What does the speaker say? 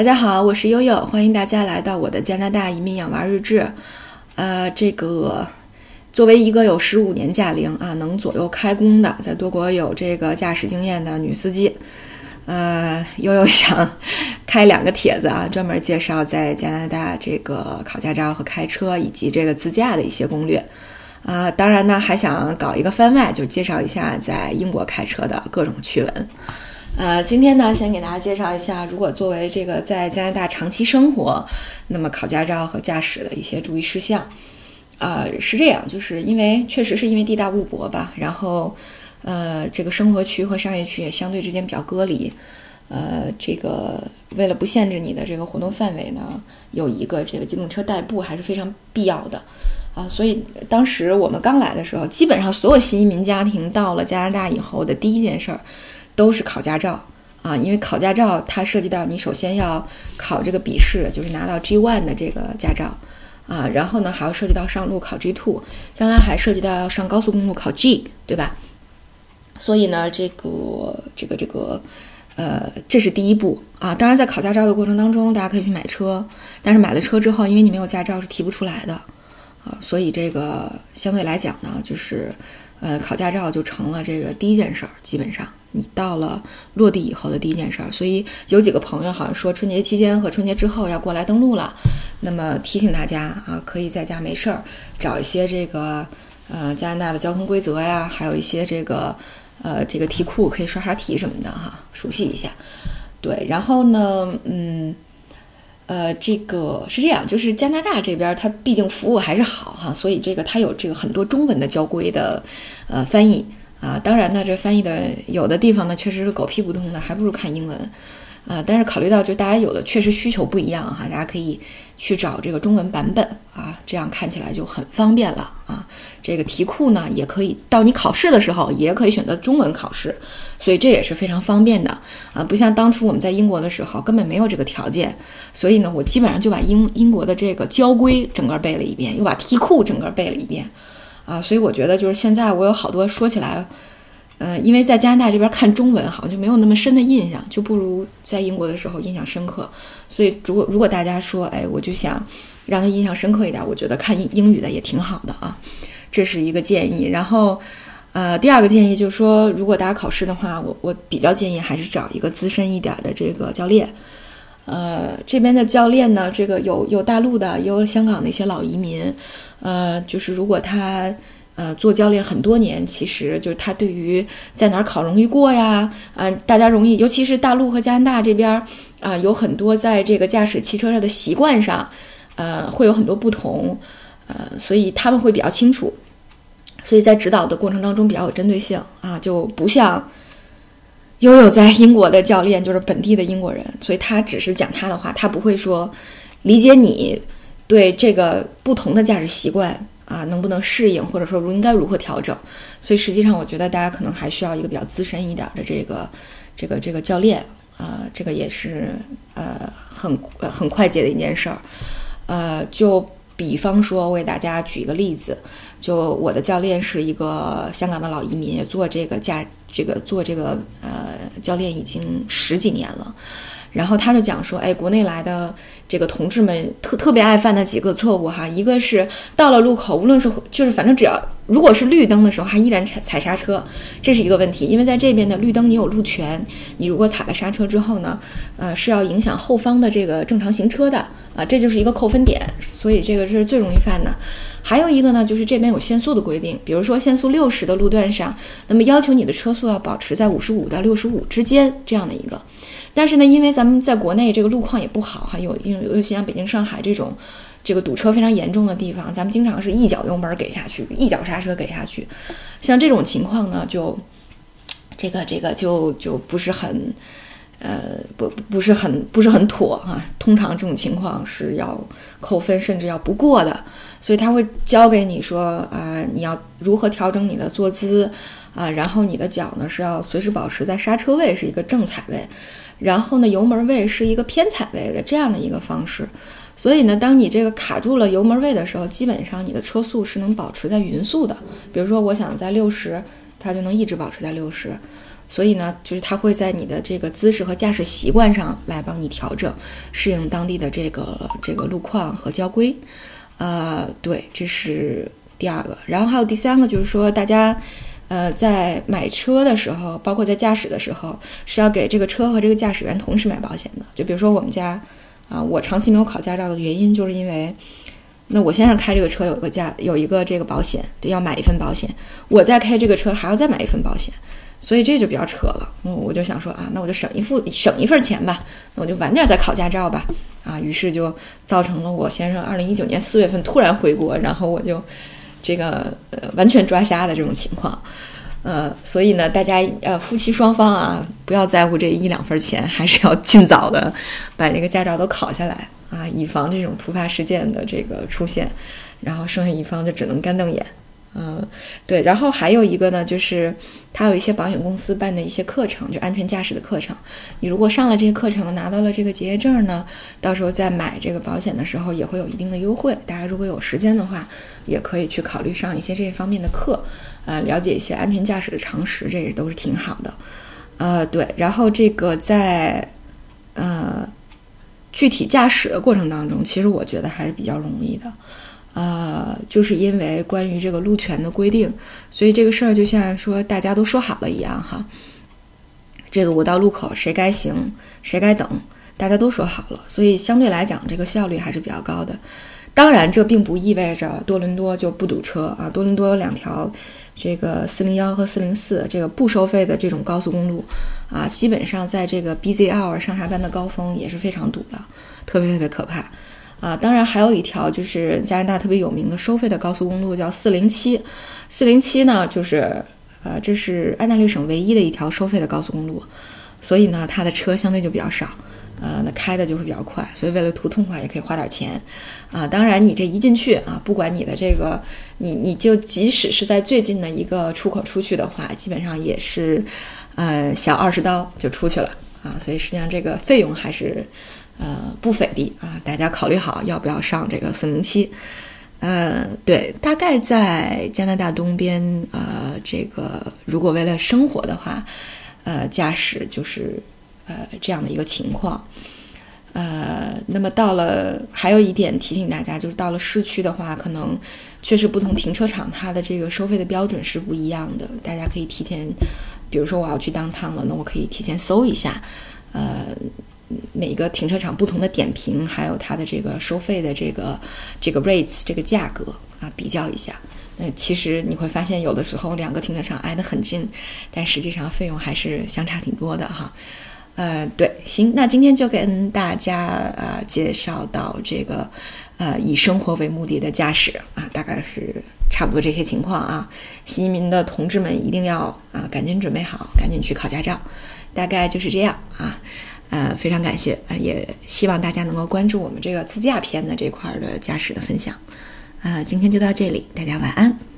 大家好，我是悠悠，欢迎大家来到我的加拿大移民养娃日志。呃，这个作为一个有十五年驾龄啊，能左右开工的，在多国有这个驾驶经验的女司机，呃，悠悠想开两个帖子啊，专门介绍在加拿大这个考驾照和开车以及这个自驾的一些攻略。啊，当然呢，还想搞一个番外，就介绍一下在英国开车的各种趣闻。呃，今天呢，先给大家介绍一下，如果作为这个在加拿大长期生活，那么考驾照和驾驶的一些注意事项。呃，是这样，就是因为确实是因为地大物博吧，然后呃，这个生活区和商业区也相对之间比较隔离。呃，这个为了不限制你的这个活动范围呢，有一个这个机动车代步还是非常必要的啊。所以当时我们刚来的时候，基本上所有新移民家庭到了加拿大以后的第一件事儿。都是考驾照啊，因为考驾照它涉及到你首先要考这个笔试，就是拿到 G one 的这个驾照啊，然后呢还要涉及到上路考 G two，将来还涉及到要上高速公路考 G，对吧？所以呢，这个这个这个呃，这是第一步啊。当然，在考驾照的过程当中，大家可以去买车，但是买了车之后，因为你没有驾照是提不出来的啊，所以这个相对来讲呢，就是呃，考驾照就成了这个第一件事儿，基本上。你到了落地以后的第一件事儿，所以有几个朋友好像说春节期间和春节之后要过来登陆了，那么提醒大家啊，可以在家没事儿找一些这个呃加拿大的交通规则呀，还有一些这个呃这个题库可以刷刷题什么的哈，熟悉一下。对，然后呢，嗯，呃，这个是这样，就是加拿大这边它毕竟服务还是好哈，所以这个它有这个很多中文的交规的呃翻译。啊，当然呢，这翻译的有的地方呢确实是狗屁不通的，还不如看英文。啊，但是考虑到就大家有的确实需求不一样哈，大家可以去找这个中文版本啊，这样看起来就很方便了啊。这个题库呢也可以到你考试的时候也可以选择中文考试，所以这也是非常方便的啊。不像当初我们在英国的时候根本没有这个条件，所以呢，我基本上就把英英国的这个交规整个背了一遍，又把题库整个背了一遍。啊，所以我觉得就是现在我有好多说起来，呃，因为在加拿大这边看中文好像就没有那么深的印象，就不如在英国的时候印象深刻。所以如果如果大家说，哎，我就想让他印象深刻一点，我觉得看英英语的也挺好的啊，这是一个建议。然后，呃，第二个建议就是说，如果大家考试的话，我我比较建议还是找一个资深一点的这个教练。呃，这边的教练呢，这个有有大陆的，也有香港的一些老移民。呃，就是如果他呃做教练很多年，其实就是他对于在哪儿考容易过呀，啊，大家容易，尤其是大陆和加拿大这边啊，有很多在这个驾驶汽车上的习惯上，呃，会有很多不同，呃，所以他们会比较清楚，所以在指导的过程当中比较有针对性啊，就不像。悠悠在英国的教练就是本地的英国人，所以他只是讲他的话，他不会说理解你对这个不同的驾驶习惯啊能不能适应，或者说应该如何调整。所以实际上，我觉得大家可能还需要一个比较资深一点的这个这个这个教练啊，这个也是呃很很快捷的一件事儿。呃，就比方说，我给大家举一个例子，就我的教练是一个香港的老移民，也做这个驾。这个做这个呃教练已经十几年了，然后他就讲说，哎，国内来的这个同志们特特别爱犯的几个错误哈，一个是到了路口，无论是就是反正只要如果是绿灯的时候，还依然踩踩刹车，这是一个问题，因为在这边的绿灯你有路权，你如果踩了刹车之后呢，呃是要影响后方的这个正常行车的啊，这就是一个扣分点，所以这个是最容易犯的。还有一个呢，就是这边有限速的规定，比如说限速六十的路段上，那么要求你的车速要保持在五十五到六十五之间这样的一个。但是呢，因为咱们在国内这个路况也不好，还有因为尤其像北京、上海这种这个堵车非常严重的地方，咱们经常是一脚油门给下去，一脚刹车给下去。像这种情况呢，就这个这个就就不是很。呃，不，不是很，不是很妥哈。通常这种情况是要扣分，甚至要不过的。所以他会教给你说，啊，你要如何调整你的坐姿，啊，然后你的脚呢是要随时保持在刹车位是一个正踩位，然后呢油门位是一个偏踩位的这样的一个方式。所以呢，当你这个卡住了油门位的时候，基本上你的车速是能保持在匀速的。比如说，我想在六十，它就能一直保持在六十。所以呢，就是它会在你的这个姿势和驾驶习惯上来帮你调整，适应当地的这个这个路况和交规。呃，对，这是第二个。然后还有第三个，就是说大家，呃，在买车的时候，包括在驾驶的时候，是要给这个车和这个驾驶员同时买保险的。就比如说我们家，啊，我长期没有考驾照的原因，就是因为。那我先生开这个车有个价，有一个这个保险，对，要买一份保险。我再开这个车还要再买一份保险，所以这就比较扯了。嗯，我就想说啊，那我就省一副省一份钱吧，那我就晚点再考驾照吧。啊，于是就造成了我先生二零一九年四月份突然回国，然后我就这个呃完全抓瞎的这种情况。呃，所以呢，大家呃夫妻双方啊，不要在乎这一两份钱，还是要尽早的把这个驾照都考下来。啊，以防这种突发事件的这个出现，然后剩下一方就只能干瞪眼。嗯，对。然后还有一个呢，就是他有一些保险公司办的一些课程，就安全驾驶的课程。你如果上了这些课程，拿到了这个结业证呢，到时候在买这个保险的时候也会有一定的优惠。大家如果有时间的话，也可以去考虑上一些这方面的课，啊，了解一些安全驾驶的常识，这也都是挺好的。呃，对。然后这个在，呃。具体驾驶的过程当中，其实我觉得还是比较容易的，呃，就是因为关于这个路权的规定，所以这个事儿就像说大家都说好了一样哈。这个我到路口谁该行谁该等，大家都说好了，所以相对来讲这个效率还是比较高的。当然，这并不意味着多伦多就不堵车啊。多伦多有两条，这个四零幺和四零四，这个不收费的这种高速公路，啊，基本上在这个 busy hour 上下班的高峰也是非常堵的，特别特别可怕，啊，当然还有一条就是加拿大特别有名的收费的高速公路叫四零七，四零七呢就是，呃，这是安大略省唯一的一条收费的高速公路，所以呢，它的车相对就比较少。呃，那开的就会比较快，所以为了图痛快，也可以花点钱，啊，当然你这一进去啊，不管你的这个，你你就即使是在最近的一个出口出去的话，基本上也是，呃，小二十刀就出去了啊，所以实际上这个费用还是，呃，不菲的啊，大家考虑好要不要上这个四零七，呃，对，大概在加拿大东边，呃，这个如果为了生活的话，呃，驾驶就是。呃，这样的一个情况，呃，那么到了，还有一点提醒大家，就是到了市区的话，可能确实不同停车场它的这个收费的标准是不一样的。大家可以提前，比如说我要去当趟了，那我可以提前搜一下，呃，每个停车场不同的点评，还有它的这个收费的这个这个 rates 这个价格啊，比较一下。呃，其实你会发现，有的时候两个停车场挨得很近，但实际上费用还是相差挺多的哈。呃，对，行，那今天就跟大家呃介绍到这个，呃，以生活为目的的驾驶啊，大概是差不多这些情况啊。新移民的同志们一定要啊，赶紧准备好，赶紧去考驾照，大概就是这样啊。呃，非常感谢，呃，也希望大家能够关注我们这个自驾篇的这块的驾驶的分享。呃，今天就到这里，大家晚安。